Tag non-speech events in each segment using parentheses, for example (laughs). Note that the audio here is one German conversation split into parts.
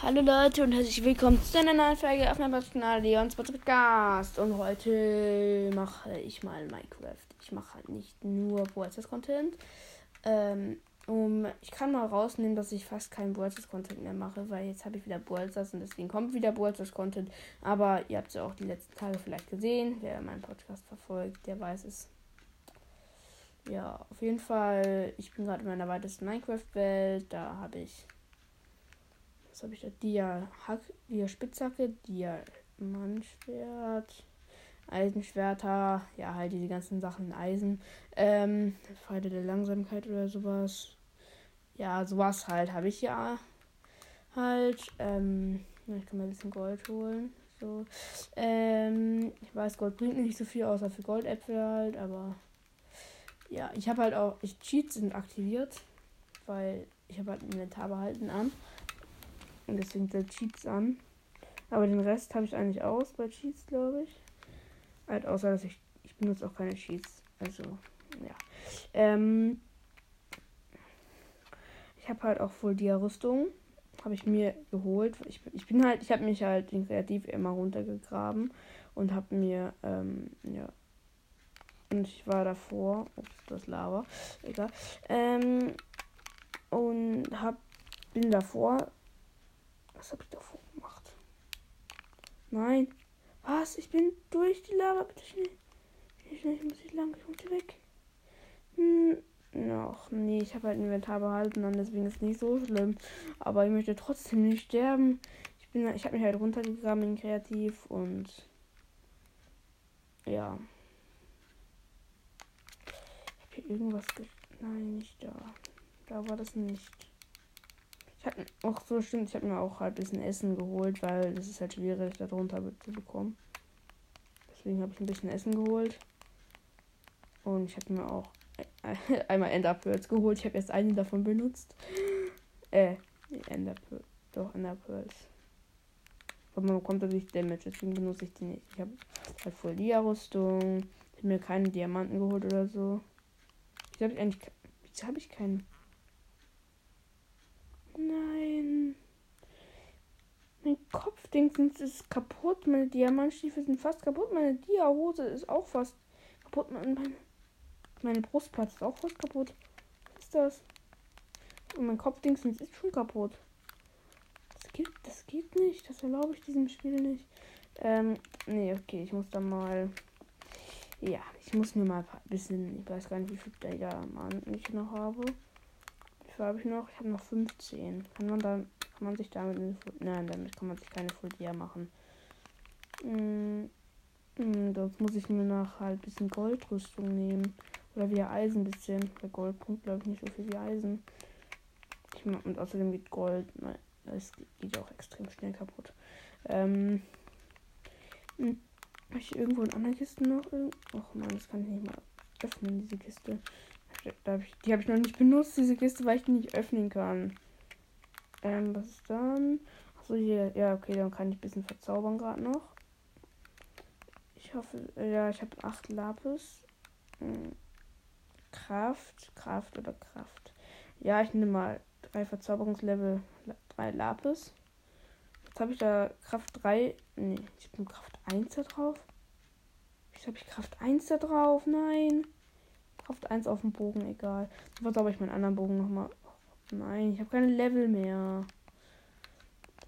Hallo Leute und herzlich willkommen zu einer neuen Folge auf meinem Kanal Leons Podcast. Und heute mache ich mal Minecraft. Ich mache halt nicht nur Brawlstars Content. Ähm, um, ich kann mal rausnehmen, dass ich fast keinen Brawlstars Content mehr mache, weil jetzt habe ich wieder Brawlstars und deswegen kommt wieder Brawlstars Content. Aber ihr habt es ja auch die letzten Tage vielleicht gesehen. Wer meinen Podcast verfolgt, der weiß es. Ja, auf jeden Fall, ich bin gerade in meiner weitesten Minecraft-Welt. Da habe ich was habe ich da? Dia, Hack, Dia Spitzhacke, Dia Mannschwert, Eisenschwerter, ja, halt diese ganzen Sachen Eisen. Ähm, Pfeile der Langsamkeit oder sowas. Ja, sowas halt habe ich ja halt. Ähm, ich kann mal ein bisschen Gold holen. So. Ähm, ich weiß, Gold bringt nicht so viel, außer für Goldäpfel halt, aber ja, ich habe halt auch, ich Cheats sind aktiviert, weil ich habe halt ein Inventar behalten an. Und deswegen der Cheats an. Aber den Rest habe ich eigentlich aus bei Cheats, glaube ich. Halt außer, dass ich. Ich benutze auch keine Cheats. Also, ja. Ähm. Ich habe halt auch voll die Rüstung. Habe ich mir geholt. Ich, ich bin halt. Ich habe mich halt in Kreativ immer runtergegraben. Und habe mir. Ähm, ja. Und ich war davor. Ups, das Lava. Egal. Ähm. Und hab. Bin davor was habe ich davor gemacht? Nein. Was? Ich bin durch die Lava. Bitte schnell. Ich muss hier lang. Ich muss hier weg. Hm. Ach, nee, ich habe halt ein Inventar behalten, dann deswegen ist es nicht so schlimm. Aber ich möchte trotzdem nicht sterben. Ich bin, ich habe mich halt runtergegraben in Kreativ und ja. Ich habe hier irgendwas. Nein, nicht da. Da war das nicht. Ich habe auch so stimmt, ich habe mir auch halt ein bisschen Essen geholt, weil das ist halt schwierig, darunter zu bekommen. Deswegen habe ich ein bisschen Essen geholt. Und ich habe mir auch (laughs) einmal Enderpearls geholt. Ich habe erst eine davon benutzt. (gasps) Äh, Enderpearls. Doch, Enderpearls. Aber man bekommt dadurch Damage, deswegen benutze ich die nicht. Ich habe halt voll Dia-Rüstung. Ich habe mir keine Diamanten geholt oder so. Ich habe eigentlich. Wieso habe ich keinen. Nein. Mein Kopfdingsens ist kaputt. Meine Diamantstiefel sind fast kaputt. Meine Dia-Hose ist auch fast kaputt. Meine, meine Brustplatte ist auch fast kaputt. Was ist das? Und mein Kopfdingsens ist schon kaputt. Das geht, das geht nicht. Das erlaube ich diesem Spiel nicht. Ähm, nee, okay, ich muss da mal. Ja, ich muss mir mal ein bisschen. Ich weiß gar nicht, wie viel Diamanten ich noch habe viel habe ich noch? Ich habe noch 15. Kann man dann, kann man sich damit nein, damit kann man sich keine Full machen. Hm, hm, sonst muss ich mir nach halt ein bisschen Goldrüstung nehmen. Oder wieder Eisen ein bisschen. Bei Gold bringt glaube ich nicht so viel wie Eisen. Ich mag, und außerdem geht Gold, nein, es geht auch extrem schnell kaputt. Ähm, hm, habe ich irgendwo in anderen Kisten noch? Och man, das kann ich nicht mal öffnen, diese Kiste. Die habe ich noch nicht benutzt, diese Kiste, weil ich die nicht öffnen kann. Ähm, was ist dann? Achso, hier. Ja, okay, dann kann ich ein bisschen verzaubern gerade noch. Ich hoffe, ja, ich habe acht Lapis. Hm. Kraft, Kraft oder Kraft. Ja, ich nehme mal drei Verzauberungslevel, drei Lapis. Jetzt habe ich da Kraft 3. Nee, ich bin Kraft 1 da drauf. Jetzt habe ich Kraft 1 da drauf. Nein. Kraft 1 auf dem Bogen, egal. Was aber ich meinen anderen Bogen nochmal. Nein, ich habe keine Level mehr.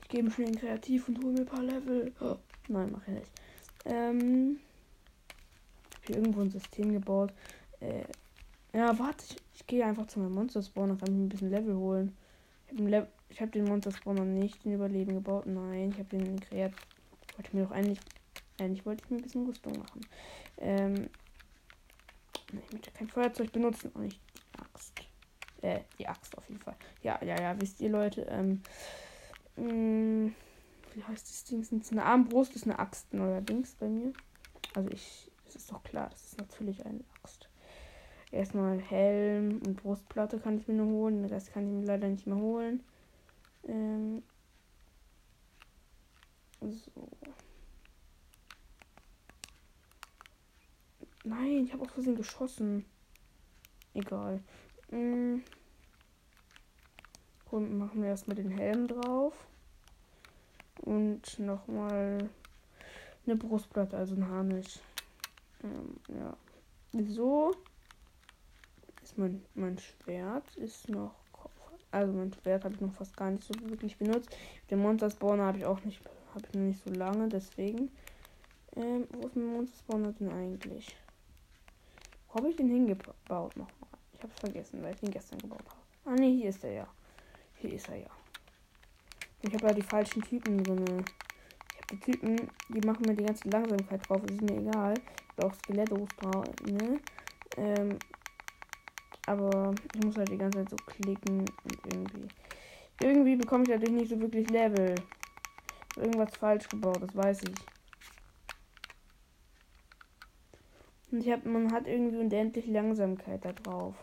Ich gehe mir schnell in Kreativ und hole mir ein paar Level. Oh, nein, mache ich nicht. Ähm. Habe hier irgendwo ein System gebaut. Äh, ja, warte, ich, ich gehe einfach zu meinem Monster Spawner, kann ich ein bisschen Level holen. Ich habe hab den Monster Spawner nicht in Überleben gebaut. Nein, ich habe den in Kreat. Wollte mir doch eigentlich. Eigentlich wollte ich mir ein bisschen Rüstung machen. Ähm, ich möchte kein Feuerzeug benutzen und nicht die Axt. Äh, die Axt auf jeden Fall. Ja, ja, ja, wisst ihr Leute, ähm, mh, mm, wie heißt das Ding? Sind eine Armbrust ist eine Axt neuerdings bei mir. Also ich, es ist doch klar, das ist natürlich eine Axt. Erstmal Helm und Brustplatte kann ich mir nur holen. Den Rest kann ich mir leider nicht mehr holen. Ähm, so. Nein, ich habe auch Versehen geschossen. Egal. Und machen wir erstmal den Helm drauf. Und nochmal eine Brustplatte, also ein Harnisch. Ähm, ja. So ist mein, mein Schwert ist noch. Also mein Schwert habe ich noch fast gar nicht so wirklich benutzt. Den Monster Spawner habe ich auch nicht, habe ich noch nicht so lange, deswegen. Ähm, wo ist mein Monster Spawner denn eigentlich? Wo habe ich den hingebaut nochmal? Ich habe es vergessen, weil ich den gestern gebaut habe. Ah ne, hier ist er ja. Hier ist er ja. Ich habe ja die falschen Typen drin. Ich habe die Typen, die machen mir die ganze Langsamkeit drauf. Ist mir egal. Ich auch Skelettos drauf, ne? Ähm, aber ich muss halt die ganze Zeit so klicken und irgendwie. Irgendwie bekomme ich natürlich nicht so wirklich Level. Irgendwas falsch gebaut, das weiß ich. Und ich hab, man hat irgendwie unendlich Langsamkeit da drauf.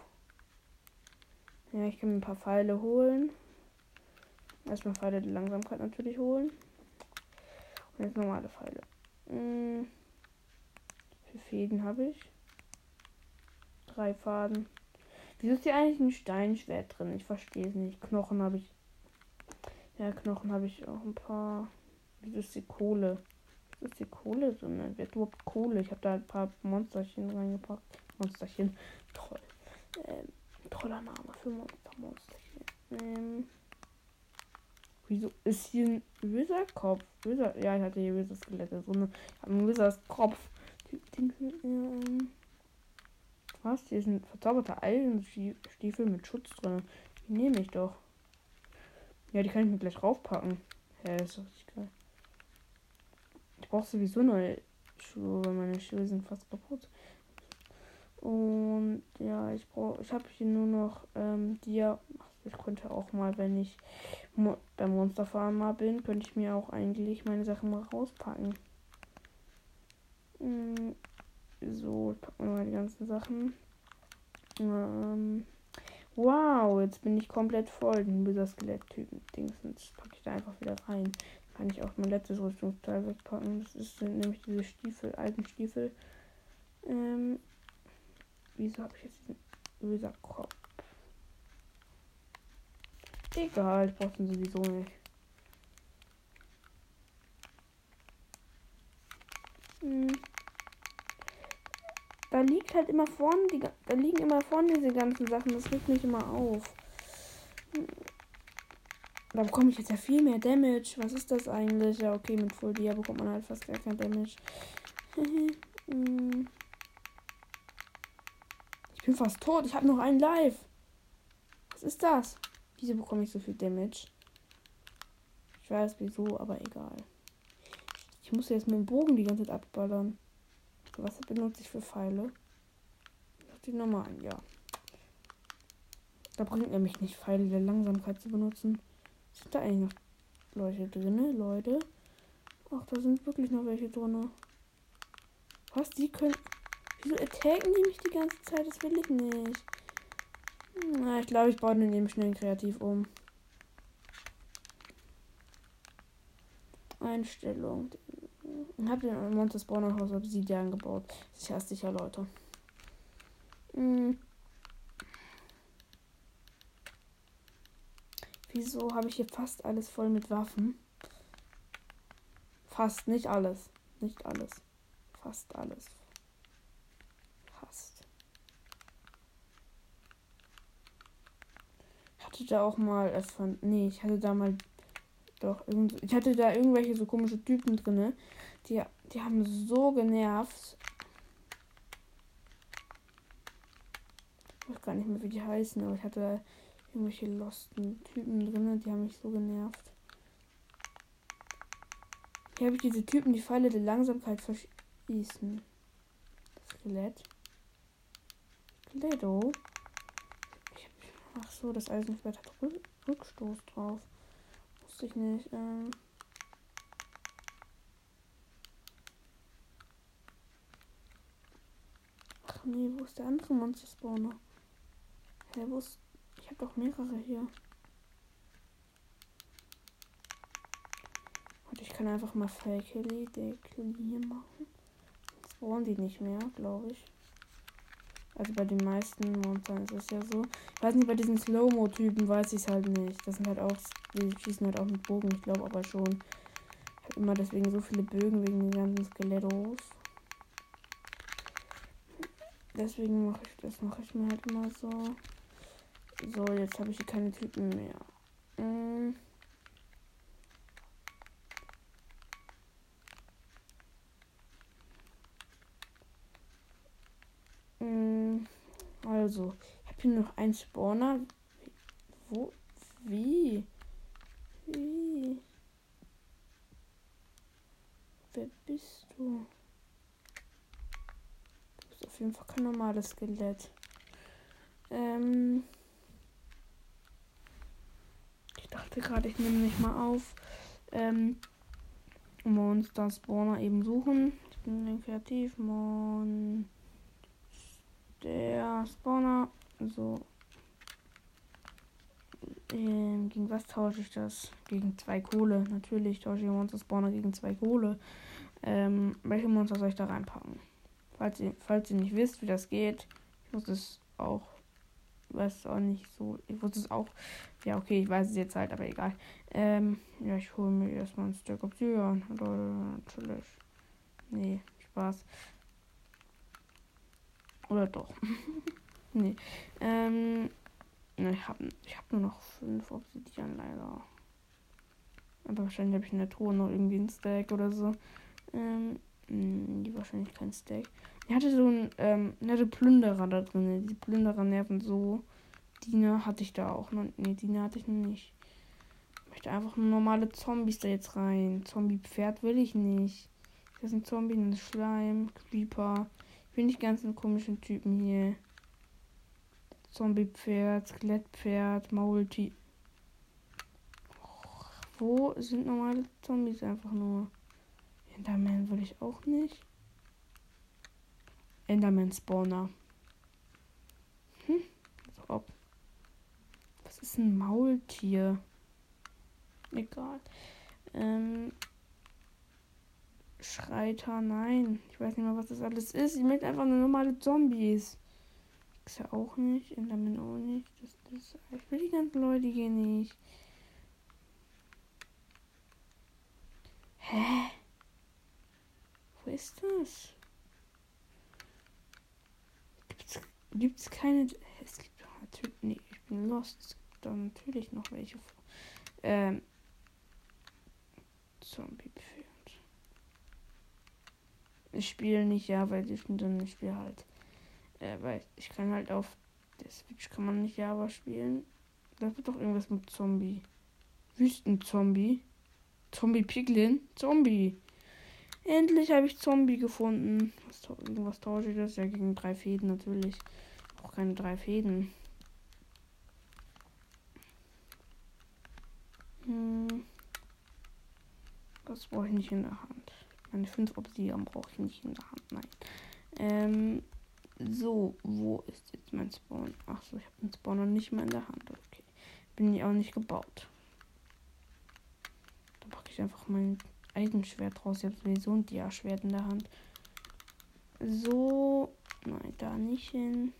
Ja, ich kann mir ein paar Pfeile holen. Erstmal Pfeile der Langsamkeit natürlich holen. Und jetzt normale Pfeile. Hm. Für Fäden habe ich. Drei Faden. Wieso ist hier eigentlich ein Steinschwert drin? Ich verstehe es nicht. Knochen habe ich. Ja, Knochen habe ich auch ein paar. Wieso ist die Kohle? Ist die Kohle drin? Wer überhaupt Kohle? Ich habe da ein paar Monsterchen reingepackt. Monsterchen. Toll. Ähm, toller Name für Monster. Monsterchen. Ähm, wieso ist hier ein Wizard-Kopf? Wizard, ja, ich hatte hier Wizard-Skelette drin. Ich habe einen Wizard-Kopf. Was? Hier ist ein verzauberter Eisenstiefel mit Schutz drin. Die nehme ich doch. Ja, die kann ich mir gleich raufpacken. Das ist geil. Ich brauche sowieso neue Schuhe, weil meine Schuhe sind fast kaputt. Und ja, ich brauche, ich habe hier nur noch ähm, die. Ich könnte auch mal, wenn ich mo beim Monster Farmer bin, könnte ich mir auch eigentlich meine Sachen mal rauspacken. Mhm. So, ich packe mal die ganzen Sachen. Ähm, wow, jetzt bin ich komplett voll. Den böser Skelett-Typen. Dingsens packe ich da einfach wieder rein. Kann ich auch mein letztes Rüstungsteil wegpacken. Das ist sind nämlich diese Stiefel, alten Stiefel. Ähm, wieso habe ich jetzt diesen böser Kopf? Egal, ich brauche den sowieso nicht. Hm da liegt halt immer vorne, die, da liegen immer vorne diese ganzen Sachen. Das regt mich immer auf. Da bekomme ich jetzt ja viel mehr Damage. Was ist das eigentlich? Ja, okay, mit Full Dia bekommt man halt fast gar kein Damage. (laughs) ich bin fast tot. Ich habe noch einen Live. Was ist das? Wieso bekomme ich so viel Damage? Ich weiß wieso, aber egal. Ich muss jetzt mit dem Bogen die ganze Zeit abballern. Was benutze ich für Pfeile? Die normalen, ja. Da bringt nämlich nicht Pfeile der Langsamkeit zu benutzen. Sind da eigentlich noch Leute drin, Leute? Ach, da sind wirklich noch welche drin. Was? Die können. Wieso attacken die mich die ganze Zeit? Das will ich nicht. Na, ich glaube, ich baue den eben schnell kreativ um. Einstellung. Ich habe den Monster Spawner Haus Obsidian gebaut. Sicher, sicher, Leute. Hm. Wieso habe ich hier fast alles voll mit Waffen? Fast, nicht alles. Nicht alles. Fast alles. Fast. Ich hatte da auch mal erfahren. Nee, ich hatte da mal doch ich hatte da irgendwelche so komische Typen drinne. Die, die haben so genervt. Ich weiß gar nicht mehr, wie die heißen, aber ich hatte da irgendwelche losten Typen drinne, die haben mich so genervt. Hier habe ich diese Typen, die Pfeile der Langsamkeit verschießen. Skelett. Skeletto. Ach so, das Eisenschwert hat Rückstoß drauf wusste ich nicht. Ähm Ach nee, wo ist der andere Monster Spawner? Hä, wo ist. Ich habe doch mehrere hier. Und ich kann einfach mal Fake hier machen. Jetzt spawnen die nicht mehr, glaube ich. Also bei den meisten Monstern ist es ja so. Ich weiß nicht, bei diesen Slow-Mo-Typen weiß ich es halt nicht. Das sind halt auch, die schießen halt auch mit Bogen, ich glaube aber schon. immer deswegen so viele Bögen wegen den ganzen Skelettos. Deswegen mache ich das mache ich mir halt immer so. So, jetzt habe ich hier keine Typen mehr. Mm. Mm. Also, ich habe hier noch einen Spawner. Wo? Wie? Wie? Wer bist du? Du bist auf jeden Fall kein normales Skelett. Ähm. Ich dachte gerade, ich nehme mich mal auf. Ähm. Monster Spawner eben suchen. Ich bin kreativ. Mon. Der Spawner. So. Ähm, gegen was tausche ich das? Gegen zwei Kohle. Natürlich tausche ich Monster Spawner gegen zwei Kohle. Ähm, welche Monster soll ich da reinpacken? Falls ihr, falls ihr nicht wisst, wie das geht, ich muss es auch, weiß auch nicht so, ich wusste es auch, ja okay, ich weiß es jetzt halt, aber egal. Ähm, ja, ich hole mir erstmal ein Stack Obsidian. Natürlich. Nee, Spaß. Oder doch. (laughs) nee. Ähm, ich habe ich hab nur noch fünf Obsidian leider. Aber wahrscheinlich habe ich in der Truhe noch irgendwie ein Stack oder so. Ähm, die wahrscheinlich kein Stack. Ich hatte so ein, ähm, hatte Plünderer da drin. Die Plünderer nerven so. Diener hatte ich da auch noch. Nee, Diener hatte ich noch nicht. Ich möchte einfach nur normale Zombies da jetzt rein. Zombie-Pferd will ich nicht. Das ist ein Zombie, ein Schleim, Creeper. Ich will nicht ganz einen komischen Typen hier. Zombie-Pferd, Skelettpferd, Maulti. Wo sind normale Zombies einfach nur? Enderman will ich auch nicht. Enderman Spawner. Hm. Was ist ein Maultier? Egal. Ähm. Schreiter, nein. Ich weiß nicht mal, was das alles ist. Ich möchte einfach nur normale Zombies. Ist ja auch nicht. Enderman auch nicht. Das, das, ich will die ganzen Leute hier nicht. Hä? Wo ist das? Gibt's, gibt's keine. Es gibt natürlich. Nee, ich bin lost. Es gibt da natürlich noch welche. Ähm. Zombie-Pferd. Ich spiele nicht, ja, weil ich bin dann, ich spiele halt äh, weil ich kann halt auf der Switch kann man nicht Java spielen. Da wird doch irgendwas mit Zombie. Wüstenzombie. Zombie Piglin. Zombie. Endlich habe ich Zombie gefunden. Was, irgendwas tausche ich das? Ja, gegen drei Fäden natürlich. Auch keine drei Fäden. Hm. Das brauche ich nicht in der Hand. Meine fünf Obsidian brauche ich nicht in der Hand. Nein. Ähm, so, wo ist jetzt mein Spawn? Ach so, ich habe den Spawn noch nicht mal in der Hand. Okay. Bin ich auch nicht gebaut. Dann packe ich einfach mein Eisenschwert raus. Ich habe sowieso ein Dia-Schwert in der Hand. So. Nein, da nicht hin.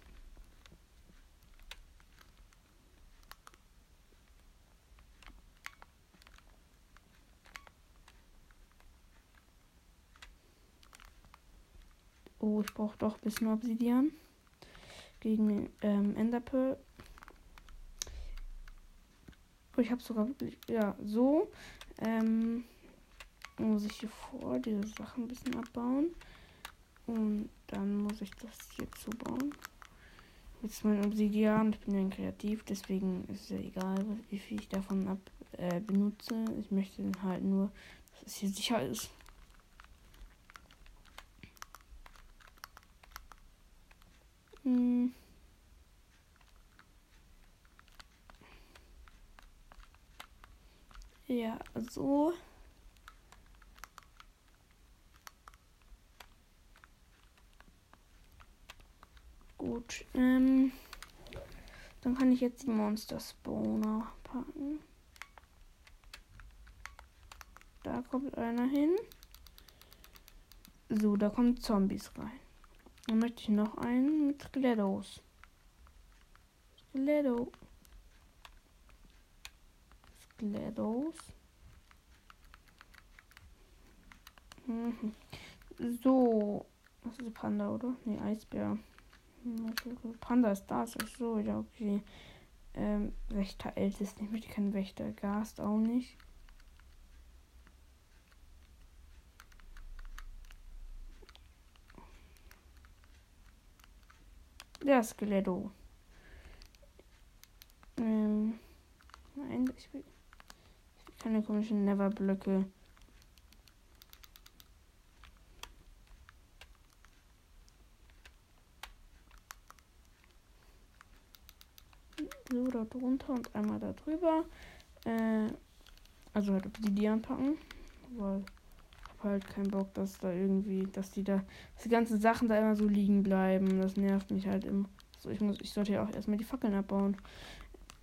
Oh, ich brauche doch ein bisschen Obsidian. Gegen ähm, Enderpearl. Oh, ich habe sogar wirklich. Ja, so. Ähm, muss ich hier vor diese Sachen ein bisschen abbauen. Und dann muss ich das hier zubauen. Jetzt mein Obsidian. Ich bin ja kreativ, deswegen ist es ja egal, wie viel ich davon ab äh, benutze. Ich möchte halt nur, dass es hier sicher ist. Hm. Ja, so. Gut. Ähm, dann kann ich jetzt die Monster Spawner packen. Da kommt einer hin. So, da kommen Zombies rein. Dann möchte ich noch einen mit Skelettos. Skeletto. Skelettos. Mhm. So. Das ist Panda, oder? Nee, Eisbär. Panda ist das. Ach so, ja, okay. Ähm, Wächter ältest. Ich möchte keinen Wächter. Gast auch nicht. Der Skeletto. Ähm, nein, ich will, ich will keine komischen Never-Blöcke. So, da drunter und einmal da drüber. Äh, also halt Obsidian packen. Weil ich habe halt keinen Bock, dass da irgendwie, dass die da, dass die ganzen Sachen da immer so liegen bleiben. Das nervt mich halt immer. So, ich muss, ich sollte ja auch erstmal die Fackeln abbauen.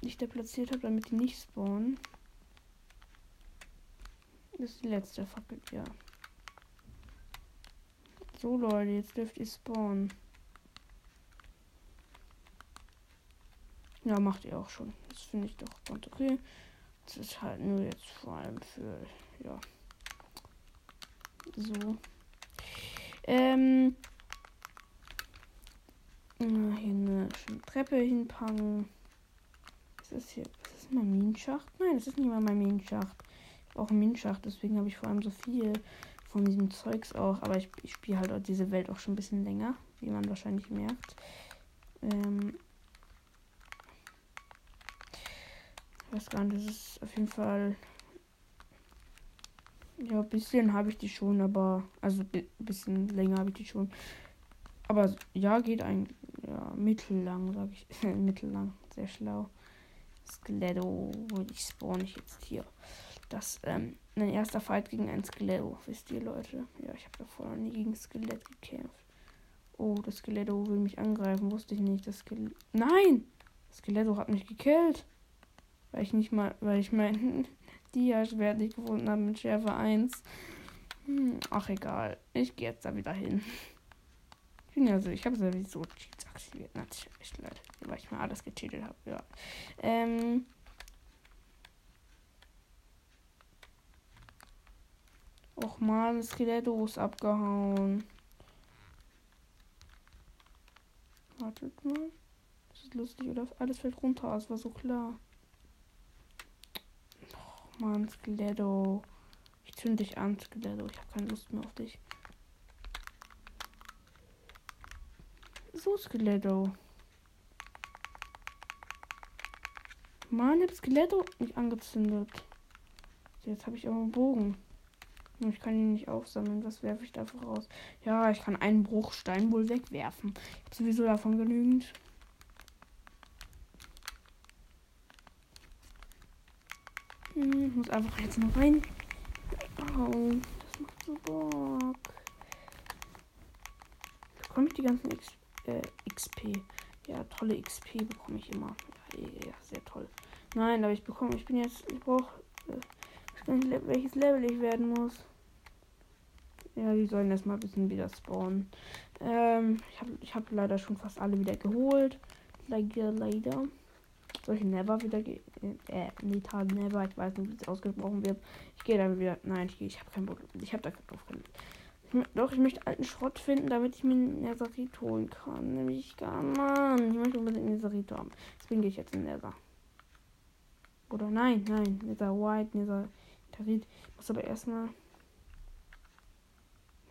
Die ich da platziert habe, damit die nicht spawnen. Das ist die letzte Fackel, ja. So Leute, jetzt dürft ihr spawnen. Ja, macht ihr auch schon. Das finde ich doch ganz okay. Das ist halt nur jetzt vor allem für, ja. So. Ähm. Hier eine schöne Treppe hinpacken. Ist das hier? Ist das mein Minenschacht? Nein, das ist nicht mal mein Minenschacht. Ich brauche einen Minenschacht, deswegen habe ich vor allem so viel von diesem Zeugs auch. Aber ich, ich spiele halt auch diese Welt auch schon ein bisschen länger, wie man wahrscheinlich merkt. Ähm, weiß gar nicht, das ist auf jeden Fall. Ja, ein bisschen habe ich die schon, aber. Also ein bisschen länger habe ich die schon. Aber ja, geht eigentlich. Ja, mittellang, sage ich. (laughs) mittellang. Sehr schlau. Skeletto. Ich spawn ich jetzt hier. Das, ähm, mein erster Fight gegen ein Skeletto. Wisst ihr, Leute? Ja, ich habe davor noch nie gegen Skelett gekämpft. Oh, das Skeletto will mich angreifen. Wusste ich nicht. Das Skelett. Nein! Das Skeletto hat mich gekillt. Weil ich nicht mal, weil ich mein (laughs) Dia-Schwert nicht gefunden habe mit Schärfe 1. Hm, ach egal. Ich gehe jetzt da wieder hin. Ich bin ja so, ich habe sowieso Cheats aktiviert. Natürlich, leid. Weil ich mal alles gecheatet habe. Ja. Ähm. Och man, das Skeletto ist abgehauen. Wartet mal. Das ist lustig, oder? Alles fällt runter, das war so klar. Mann, Skeletto. Ich zünde dich an, Skeletto. Ich habe keine Lust mehr auf dich. So, Skeletto. Mann, ich Skeletto nicht angezündet. Jetzt habe ich auch einen Bogen. Ich kann ihn nicht aufsammeln. Was werfe ich da voraus? Ja, ich kann einen Bruchstein wohl wegwerfen. Ich habe sowieso davon genügend. Hm, ich muss einfach jetzt noch rein. Oh, das macht so Bock. Bekomme ich die ganzen X, äh, XP? Ja, tolle XP bekomme ich immer. Ja, ja, sehr toll. Nein, aber ich bekomme, ich bin jetzt, ich brauche, äh, ich weiß nicht, welches Level ich werden muss. Ja, die sollen erstmal ein bisschen wieder spawnen. Ähm, ich habe ich hab leider schon fast alle wieder geholt. Leider, leider. Soll ich Never wieder gehen? Äh, Nita Never. Ich weiß nicht, wie es ausgesprochen wird. Ich gehe dann wieder. Nein, ich, ich habe keinen Bock. Ich habe da keinen Doch, ich möchte alten Schrott finden, damit ich mir einen Netherite holen kann. Nämlich gar Mann. Ich möchte unbedingt einen Netherite haben. Deswegen gehe ich jetzt in Nether. Oder nein, nein. Nether White, Nether Tarit. Ich muss aber erstmal.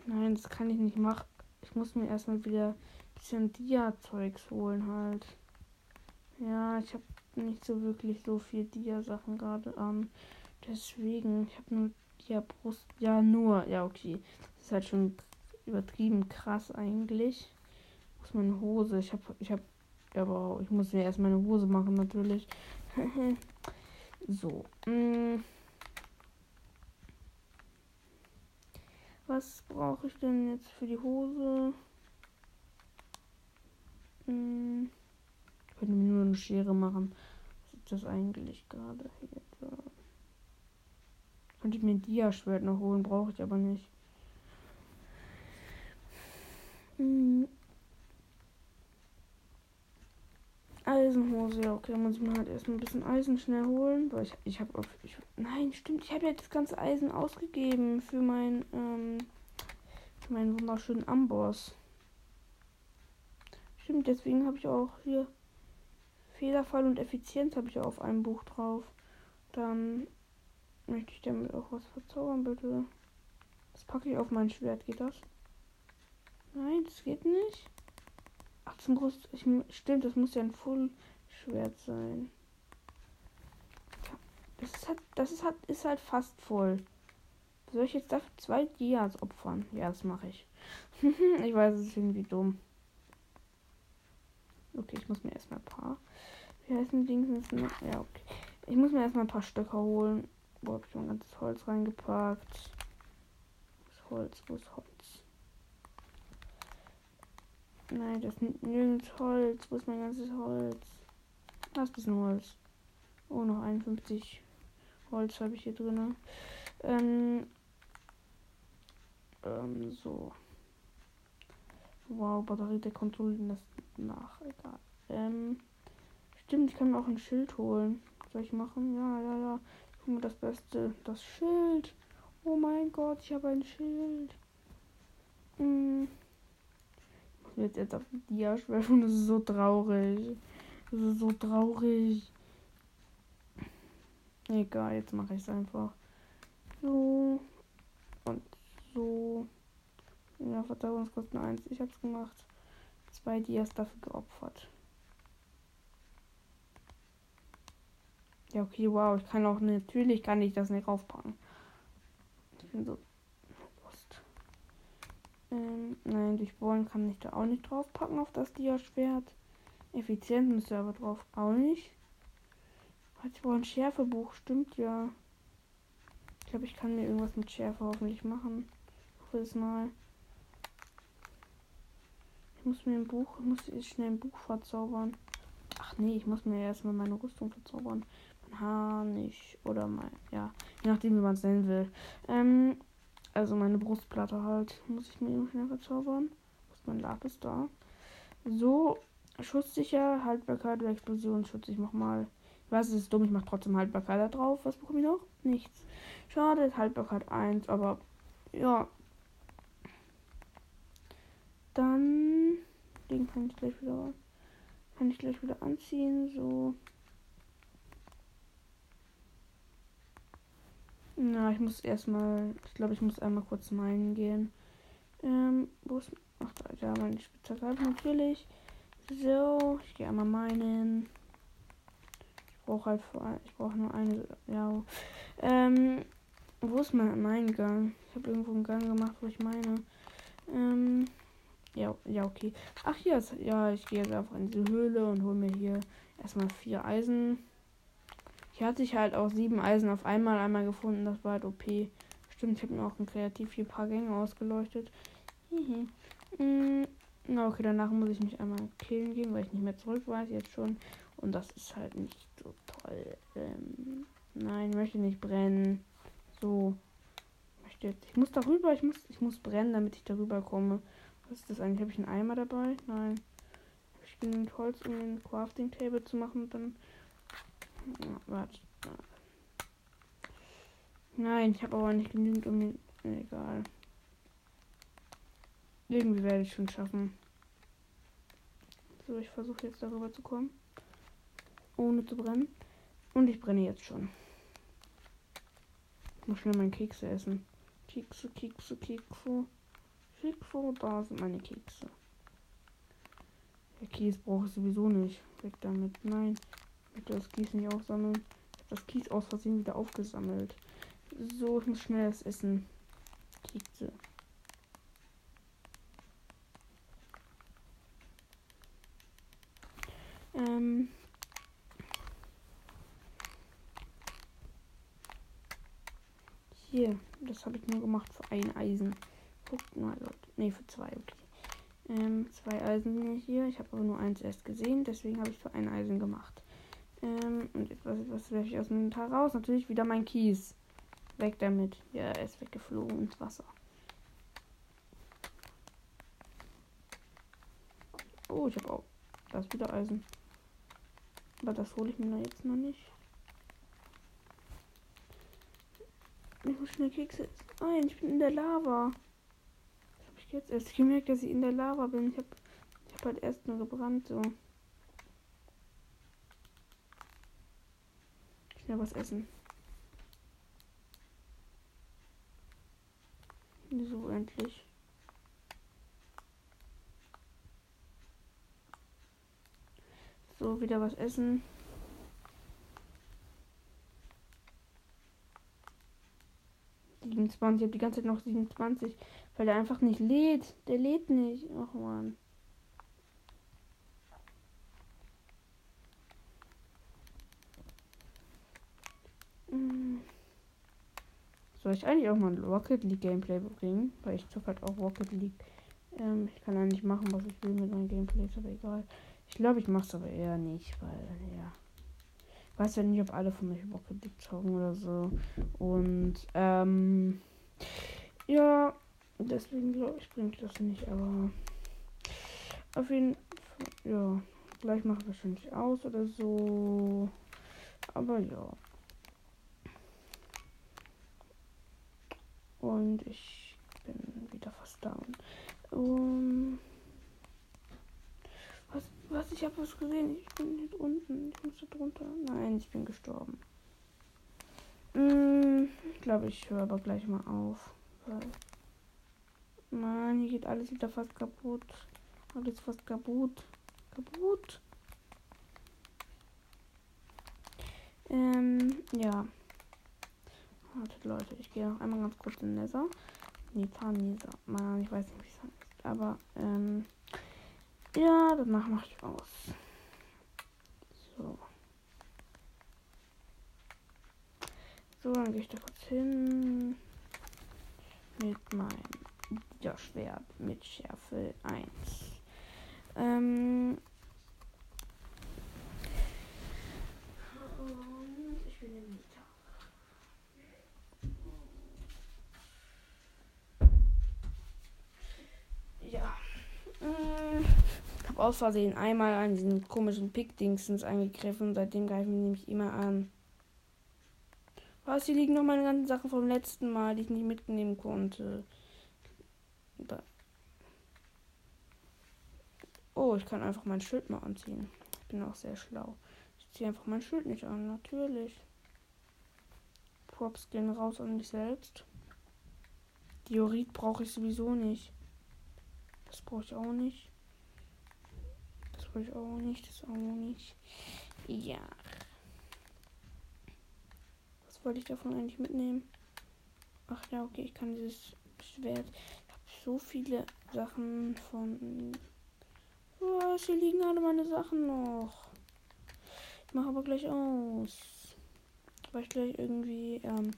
Nein, das kann ich nicht machen. Ich muss mir erstmal wieder ein bisschen Dia-Zeugs holen halt. Ja, ich habe nicht so wirklich so viel Dia-Sachen gerade an. Deswegen, ich habe nur Dia-Brust. Ja, nur. Ja, okay. Das ist halt schon übertrieben krass eigentlich. Wo ist meine Hose? Ich habe, ich habe, aber ich muss mir erst meine Hose machen natürlich. (laughs) so. Mm. Was brauche ich denn jetzt für die Hose? Hm könnte mir nur eine Schere machen. Was ist das eigentlich gerade hier? Könnte ich mir ein Dia-Schwert noch holen, brauche ich aber nicht. Hm. Eisenhose, ja, okay, muss ich mir halt erstmal ein bisschen Eisen schnell holen, weil ich, ich habe auf. Ich, nein, stimmt, ich habe ja das ganze Eisen ausgegeben für mein, ähm, Meinen wunderschönen Amboss. Stimmt, deswegen habe ich auch hier Fehlerfall und Effizienz habe ich auf einem Buch drauf. Dann möchte ich damit auch was verzaubern, bitte. Das packe ich auf mein Schwert. Geht das? Nein, das geht nicht. Ach, zum Brust. Ich, stimmt, das muss ja ein Full-Schwert sein. Das ist halt, das ist halt, ist halt fast voll. Soll ich jetzt dafür zwei Dias opfern? Ja, das mache ich. (laughs) ich weiß, es ist irgendwie dumm. Okay, ich muss mir erstmal ein paar. Wie heißen die Dings? Ja, okay. Ich muss mir erstmal ein paar Stöcker holen. Wo habe ich mein ganzes Holz reingepackt? Ist Holz? Wo ist Holz? Nein, das ist nirgends Holz. Wo ist mein ganzes Holz? Da ist ein Holz. Oh, noch 51 Holz habe ich hier drin. Ähm, ähm, so. Wow, Batterie der Kontrolle das nach. Egal. Ähm, stimmt, ich kann mir auch ein Schild holen. Soll ich machen? Ja, ja, ja. Guck mal, das Beste. Das Schild. Oh mein Gott, ich habe ein Schild. Hm. Ich muss jetzt, jetzt auf die Dia schwerfen. Das ist so traurig. Das ist so traurig. Egal, jetzt mache ich es einfach. So. Und so. Ja, Verzauberungskosten 1. Ich hab's gemacht. Zwei Dias dafür geopfert. Ja, okay, wow. Ich kann auch natürlich kann ich das nicht raufpacken. Ich bin so Lust. Ähm, nein, durchbohren kann ich da auch nicht draufpacken auf das Dia-Schwert. Effizient müsste aber drauf auch nicht. Ich brauche ein Schärfebuch, stimmt ja. Ich glaube, ich kann mir irgendwas mit Schärfe hoffentlich machen. Ich hoffe es mal. Ich muss mir ein Buch, ich muss schnell ein Buch verzaubern. Ach nee, ich muss mir erstmal meine Rüstung verzaubern. Nicht. Oder mein, ja, je nachdem, wie man es nennen will. Ähm, also meine Brustplatte halt. Muss ich mir noch schnell verzaubern. Wo ist mein Lapis da? So, schusssicher, Haltbarkeit oder Explosionsschutz. Ich mach mal. Ich weiß, es ist dumm, ich mach trotzdem Haltbarkeit da drauf. Was bekomme ich noch? Nichts. Schade, Haltbarkeit 1, aber ja, dann den kann ich gleich wieder kann ich gleich wieder anziehen. So. Na, ich muss erstmal. Ich glaube, ich muss einmal kurz meinen gehen. Ähm, wo ist. Ach, da, ja, meine Spitzhacke natürlich. So, ich gehe einmal meinen. Ich brauche halt ich brauche nur eine. Ja. Ähm, wo ist mein, mein Gang? Ich habe irgendwo einen Gang gemacht, wo ich meine. Ähm, ja, ja, okay. Ach, hier ist, ja, ich gehe jetzt einfach in diese Höhle und hole mir hier erstmal vier Eisen. Hier hatte ich halt auch sieben Eisen auf einmal einmal gefunden. Das war halt OP. Stimmt, ich habe mir auch ein kreativ hier ein paar Gänge ausgeleuchtet. mm, na, okay, danach muss ich mich einmal killen gehen, weil ich nicht mehr zurück weiß jetzt schon. Und das ist halt nicht so toll. Ähm, nein, ich möchte nicht brennen. So. Ich muss darüber, ich muss, ich muss brennen, damit ich darüber komme. Was ist das eigentlich? Habe ich einen Eimer dabei? Nein. Habe ich genügend Holz, um den Crafting Table zu machen? Dann. Warte. Nein, ich habe aber nicht genügend, um. Egal. Irgendwie werde ich schon schaffen. So, ich versuche jetzt darüber zu kommen. Ohne zu brennen. Und ich brenne jetzt schon. Ich muss schnell meinen Kekse essen. Kekse, Kekse, Kekse. Kekse, da sind meine Kekse. Der Kies brauche ich sowieso nicht. Weg damit. Nein. Möchte das Kies nicht aufsammeln. Ich habe das Kies aus Versehen wieder aufgesammelt. So, ich muss schnell das essen. Kekse. Ähm. Hier, das habe ich nur gemacht für ein Eisen guckt mal, Leute. Ne, für zwei, okay. Ähm, zwei Eisen hier. Ich habe aber nur eins erst gesehen, deswegen habe ich für ein Eisen gemacht. Ähm, und etwas, was werfe ich aus dem Inventar raus? Natürlich wieder mein Kies. Weg damit. Ja, er ist weggeflogen ins Wasser. Oh, ich habe auch. Da ist wieder Eisen. Aber das hole ich mir jetzt noch nicht. Ich muss schnell Kekse. Nein, ich bin in der Lava jetzt erst gemerkt, dass ich in der Lava bin. Ich habe ich hab halt erst nur gebrannt, so. Schnell was essen. So, endlich. So, wieder was essen. Ich habe die ganze Zeit noch 27, weil der einfach nicht lädt. Der lädt nicht. Ach man. Soll ich eigentlich auch mal ein Rocket League Gameplay bringen? Weil ich zocke halt auch Rocket League. Ähm, ich kann eigentlich machen, was ich will mit meinen Gameplays, aber egal. Ich glaube, ich mache es aber eher nicht, weil, ja. Ich weiß ja nicht, ob alle von euch Rocket League zocken oder so. Und, ähm, ja, deswegen glaube ich, bringt das nicht, aber auf jeden Fall, ja, gleich mache ich wahrscheinlich aus oder so. Aber ja. Und ich bin wieder fast down. Um, was, was? Ich habe was gesehen. Ich bin hier unten. Ich muss da drunter. Nein, ich bin gestorben. Mm, ich glaube, ich höre aber gleich mal auf. Weil Mann, hier geht alles wieder fast kaputt. Alles fast kaputt. Kaputt. Ähm, ja. Wartet, Leute, ich gehe noch einmal ganz kurz in Nether. Nee, Tarnisa. Mann, ich weiß nicht, wie es heißt. Aber, ähm, ja, danach mache ich aus. So. So, dann gehe ich da kurz hin. Mit meinem ja, Schwert mit Schärfe 1. Ähm, aus Versehen einmal an diesen komischen Pick-Dingsens angegriffen. Seitdem greifen die nämlich immer an. Was? Hier liegen noch meine ganzen Sachen vom letzten Mal, die ich nicht mitnehmen konnte. Oh, ich kann einfach mein Schild mal anziehen. Ich bin auch sehr schlau. Ich ziehe einfach mein Schild nicht an, natürlich. Props gehen raus an mich selbst. Diorit brauche ich sowieso nicht. Das brauche ich auch nicht will ich auch nicht. Das auch nicht. Ja. Was wollte ich davon eigentlich mitnehmen? Ach ja, okay, ich kann dieses Schwert. Ich habe so viele Sachen von. Was? Hier liegen alle meine Sachen noch. Ich mache aber gleich aus. Weil ich gleich irgendwie. Ähm,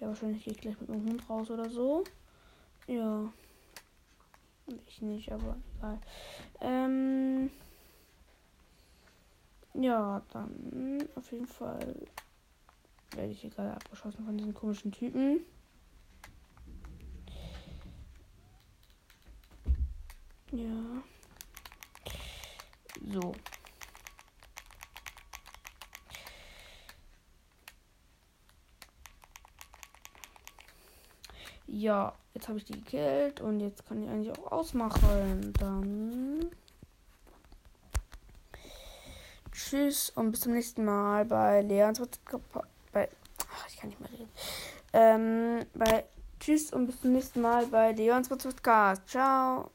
ja, wahrscheinlich gehe ich gleich mit dem Hund raus oder so. Ja. Ich nicht, aber egal. Ähm. Ja, dann auf jeden Fall werde ich hier gerade abgeschossen von diesen komischen Typen. Ja. So. Ja, jetzt habe ich die gekillt und jetzt kann ich eigentlich auch ausmachen. Dann Tschüss und bis zum nächsten Mal bei Leons bei ach, ich kann nicht mehr reden. Ähm, bei Tschüss und bis zum nächsten Mal bei Leons Podcast. Ciao.